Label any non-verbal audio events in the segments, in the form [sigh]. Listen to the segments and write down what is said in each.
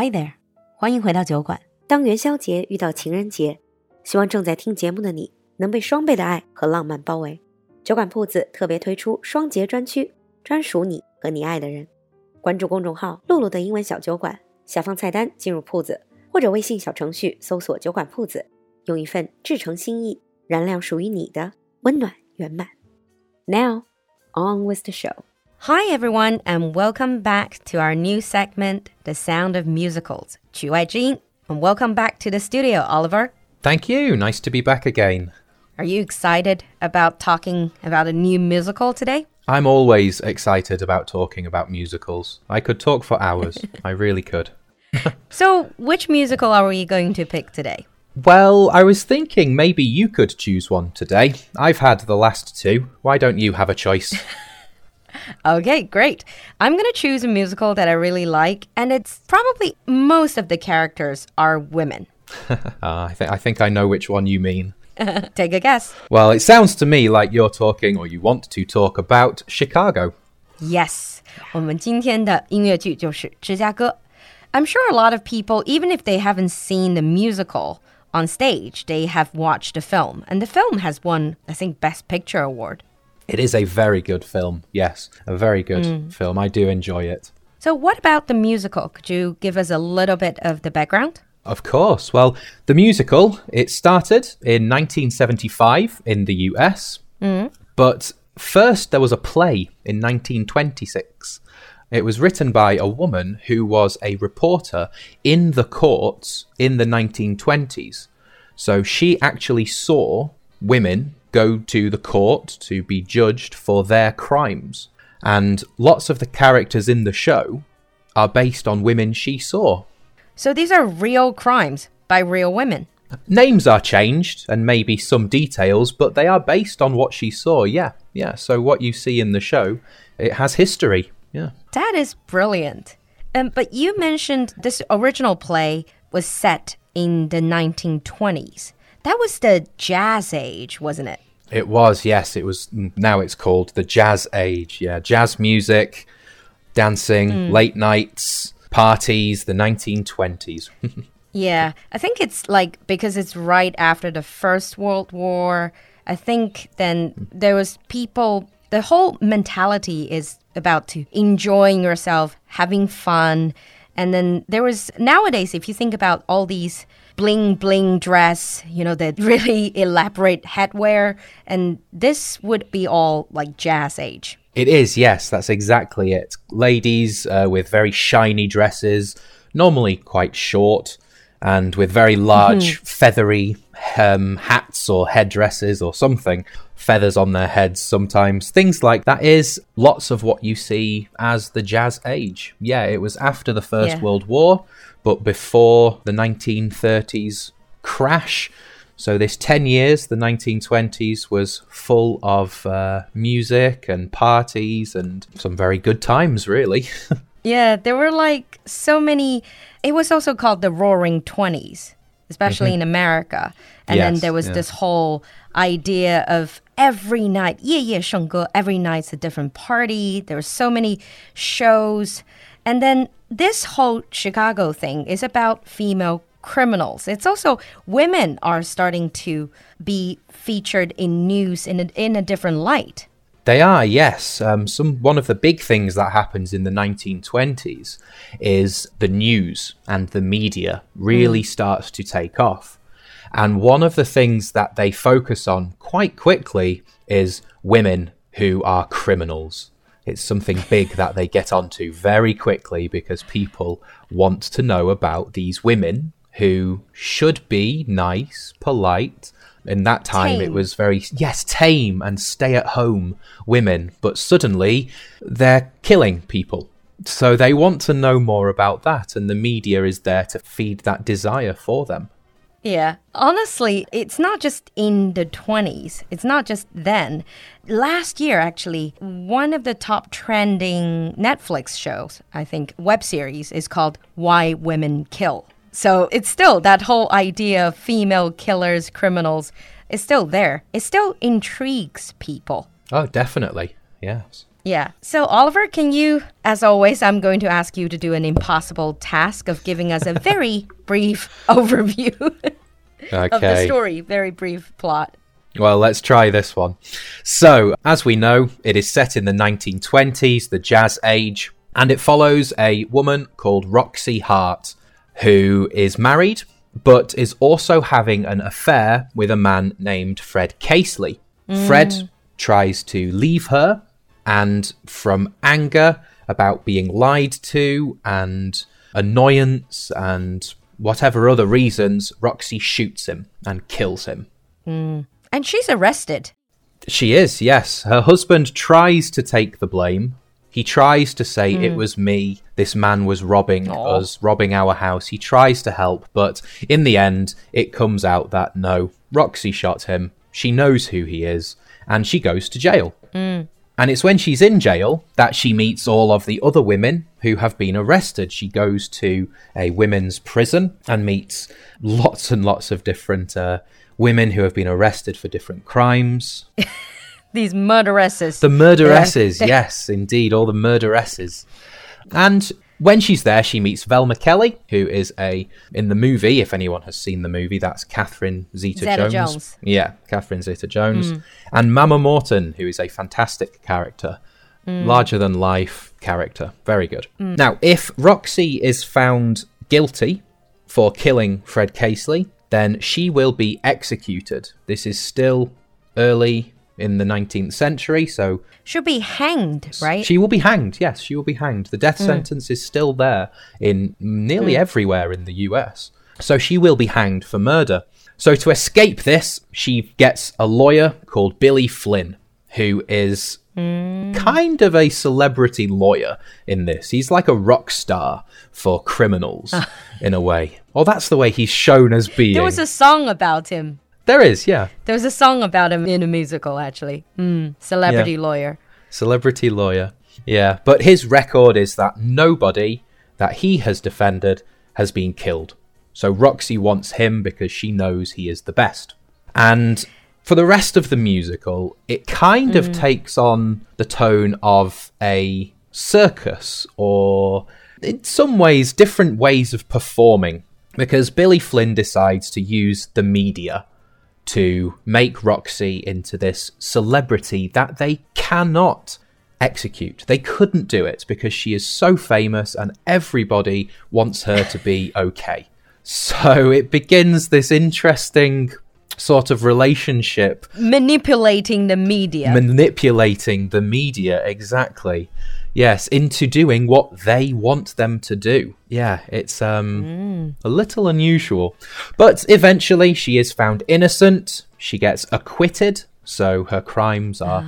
Hi there，欢迎回到酒馆。当元宵节遇到情人节，希望正在听节目的你能被双倍的爱和浪漫包围。酒馆铺子特别推出双节专区，专属你和你爱的人。关注公众号“露露的英文小酒馆”，下方菜单进入铺子，或者微信小程序搜索“酒馆铺子”，用一份至诚心意，燃亮属于你的温暖圆满。Now, on with the show. Hi, everyone, and welcome back to our new segment, The Sound of Musicals, 曲外之音. And welcome back to the studio, Oliver. Thank you. Nice to be back again. Are you excited about talking about a new musical today? I'm always excited about talking about musicals. I could talk for hours. [laughs] I really could. [laughs] so, which musical are we going to pick today? Well, I was thinking maybe you could choose one today. I've had the last two. Why don't you have a choice? [laughs] Okay, great. I'm going to choose a musical that I really like, and it's probably most of the characters are women. uh, I, [laughs] th- I think I know which one you mean. [laughs] Take a guess. Well, it sounds to me like you're talking or you want to talk about Chicago. Yes. 我们今天的音乐剧就是芝加哥. I'm sure a lot of people, even if they haven't seen the musical on stage, they have watched the film. And the film has won, I think, Best Picture Award. It is a very good film. Yes, a very good mm. film. I do enjoy it. So, what about the musical? Could you give us a little bit of the background? Of course. Well, the musical, it started in 1975 in the US, mm. but first there was a play in 1926. It was written by a woman who was a reporter in the courts in the 1920s. So she actually saw women go to the court to be judged for their crimes. And lots of the characters in the show are based on women she saw. So these are real crimes by real women. Names are changed and maybe some details, but they are based on what she saw. Yeah, yeah. So what you see in the show, it has history. Yeah. That is brilliant. Um, but you mentioned this original play was set in the 1920s. That was the jazz age, wasn't it? It was, yes. It was. Now it's called the jazz age. Yeah, jazz music, dancing, mm. late nights, parties, the 1920s. [laughs] yeah, I think it's like because it's right after the First World War. I think then there was people. The whole mentality is about to enjoying yourself, having fun, and then there was nowadays. If you think about all these bling bling dress, you know, the really [laughs] elaborate headwear. And this would be all like jazz age. It is, yes, that's exactly it. Ladies uh, with very shiny dresses, normally quite short, and with very large, mm-hmm. feathery um, hats or headdresses or something, feathers on their heads sometimes. Things like that is lots of what you see as the jazz age. Yeah, it was after the First yeah. World War but before the 1930s crash. So, this 10 years, the 1920s, was full of uh, music and parties and some very good times, really. [laughs] yeah, there were like so many. It was also called the Roaring 20s, especially mm -hmm. in America. And yes, then there was yeah. this whole idea of every night, yeah, yeah, every night's a different party. There were so many shows. And then this whole Chicago thing is about female criminals. It's also women are starting to be featured in news in a, in a different light. They are, yes. Um, some one of the big things that happens in the 1920s is the news and the media really mm. starts to take off. And one of the things that they focus on quite quickly is women who are criminals. It's something big that they get onto very quickly because people want to know about these women who should be nice, polite. In that time, tame. it was very, yes, tame and stay at home women. But suddenly, they're killing people. So they want to know more about that, and the media is there to feed that desire for them. Yeah. Honestly, it's not just in the 20s. It's not just then. Last year, actually, one of the top trending Netflix shows, I think, web series, is called Why Women Kill. So it's still that whole idea of female killers, criminals, is still there. It still intrigues people. Oh, definitely. Yes. Yeah. So, Oliver, can you, as always, I'm going to ask you to do an impossible task of giving us a [laughs] very brief overview Okay. [laughs] of the story, very brief plot. Well, let's try this one. So, as we know, it is set in the 1920s, the Jazz Age, and it follows a woman called Roxie Hart, who is married, but is also having an affair with a man named Fred Casely. Fred mm. tries to leave her, and from anger about being lied to and annoyance and whatever other reasons, Roxie shoots him and kills him. Hmm. And she's arrested. She is, yes. Her husband tries to take the blame. He tries to say it hmm. was me. This man was robbing us, robbing our house. He tries to help, but in the end, it comes out that no, Roxie shot him. She knows who he is, and she goes to jail. Hmm. And it's when she's in jail that she meets all of the other women who have been arrested. She goes to a women's prison and meets lots and lots of different uh, women who have been arrested for different crimes. [laughs] These murderesses. The murderesses, [laughs] yes, indeed, all the murderesses. And when she's there, she meets Velma Kelly, who is a in the movie. If anyone has seen the movie, that's Catherine Zeta, Zeta Jones. Jones. Yeah, Catherine Zeta Jones, mm. and Mama Morton, who is a fantastic character, mm. larger than life character, very good. Mm. Now, if Roxie is found guilty for killing Fred Casely, then she will be executed. This is still early in the 19th century, so she'll be hanged, right? she will be hanged. Yes, she will be hanged. The death mm. sentence is still there in nearly mm. everywhere in the US. So she will be hanged for murder. So to escape this, she gets a lawyer called Billy Flynn, who is mm. kind of a celebrity lawyer in this. He's like a rock star for criminals ah. in a way. Or that's the way he's shown as being. there was a song about him. There is, yeah. There was a song about him in a musical, actually. Mm, celebrity Yeah. lawyer. Celebrity lawyer. Yeah, but his record is that nobody that he has defended has been killed. So Roxie wants him because she knows he is the best. And for the rest of the musical, it kind of takes on the tone of a circus or, in some ways, different ways of performing. Because Billy Flynn decides to use the media to make Roxie into this celebrity that they cannot execute. They couldn't do it because she is so famous and everybody wants her to be okay. So it begins this interesting sort of relationship. Manipulating the media. manipulating the media exactly. Yes into doing what they want them to do. Yeah it's um a little unusual. But eventually she is found innocent. She gets acquitted so her crimes are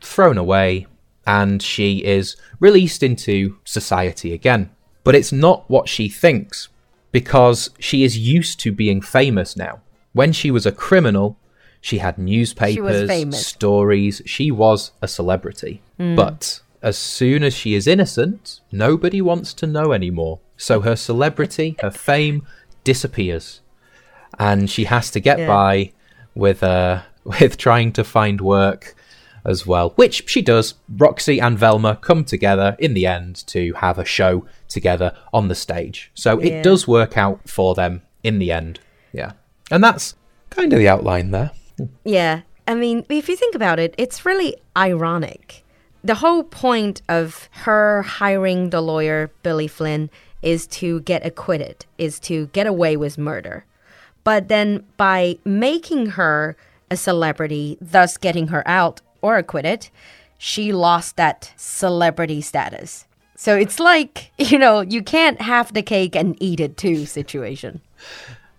thrown away and she is released into society again. But it's not what she thinks because she is used to being famous now when she was a criminal she had newspapers famous. stories. She was a celebrity. But as soon as she is innocent, nobody wants to know anymore. So her celebrity, her [laughs] fame disappears. And she has to get Yeah. by with uh [laughs] with trying to find work as well, which she does. Roxie and Velma come together in the end to have a show together on the stage. So Yeah. it does work out for them in the end. Yeah. And that's kind of the outline there. Yeah. I mean, if you think about it, it's really ironic. The whole point of her hiring the lawyer, Billy Flynn, is to get acquitted, is to get away with murder. But then by making her a celebrity, thus getting her out or acquitted, she lost that celebrity status. So it's like, [laughs] you know, you can't have the cake and eat it too situation.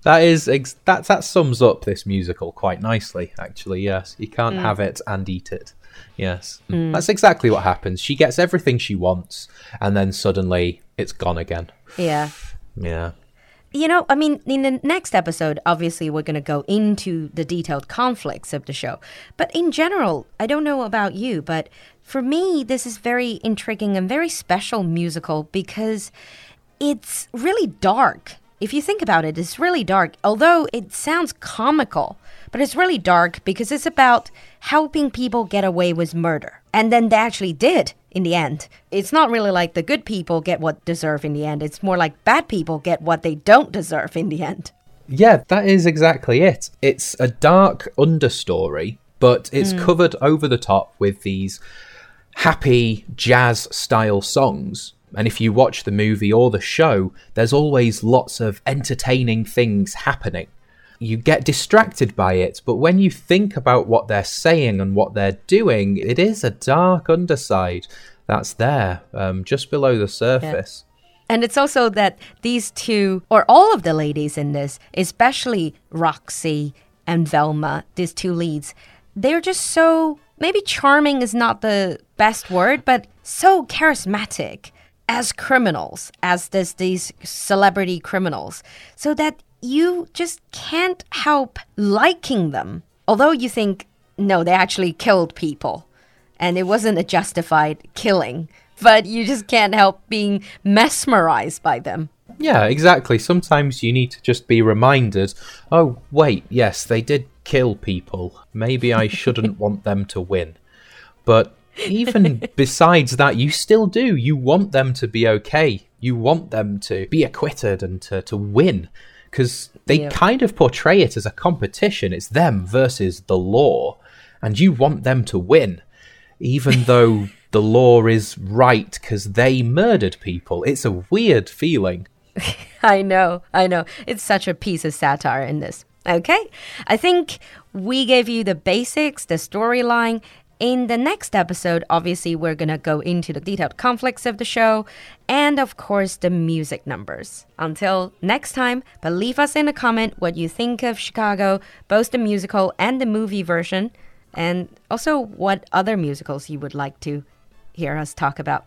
That is ex- that that sums up this musical quite nicely, actually. Yes, you can't mm. have it and eat it. Yes, mm. that's exactly what happens. She gets everything she wants, and then suddenly it's gone again. Yeah. Yeah, You know, I mean, in the next episode, obviously, we're going to go into the detailed conflicts of the show. But in general, I don't know about you, but for me, this is very intriguing and very special musical because it's really dark. If you think about it, it's really dark. Although it sounds comical, but it's really dark because it's about helping people get away with murder. And then they actually did in the end. It's not really like the good people get what deserve in the end. It's more like bad people get what they don't deserve in the end. Yeah, that is exactly it. It's a dark understory, but it's hmm. covered over the top with these happy jazz style songs. And if you watch the movie or the show, there's always lots of entertaining things happening. You get distracted by it, but when you think about what they're saying and what they're doing, it is a dark underside that's there, um, just below the surface. And it's also that these two, or all of the ladies in this, especially Roxie and Velma, these two leads, they're just so maybe charming is not the best word, but so charismatic as criminals, as this these celebrity criminals, so that you just can't help liking them. Although you think, no, they actually killed people and it wasn't a justified killing, but you just can't help being mesmerized by them. Yeah, exactly. Sometimes you need to just be reminded oh, wait, yes, they did kill people. Maybe I shouldn't [laughs] want them to win. But even besides that, you still do. You want them to be okay. You want them to be acquitted and to, to win. Because they Yeah. kind of portray it as a competition. It's them versus the law. And you want them to win. Even [laughs] though the law is right because they murdered people. It's a weird feeling. [laughs] I know, I know. It's such a piece of satire in this. Okay, I think we gave you the basics, the storyline. In the next episode, obviously, we're gonna go into the detailed conflicts of the show and, of course, the music numbers. Until next time, but leave us in a comment what you think of Chicago, both the musical and the movie version, and also what other musicals you would like to hear us talk about.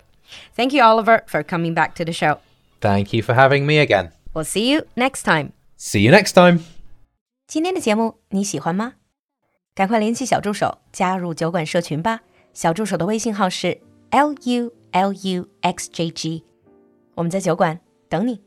Thank you, Oliver, for coming back to the show. Thank you for having me again. We'll see you next time. See you next time. 今天的节目你喜欢吗？ 赶快联系小助手加入酒馆社群吧。小助手的微信号是 l u l u x j g，我们在酒馆等你。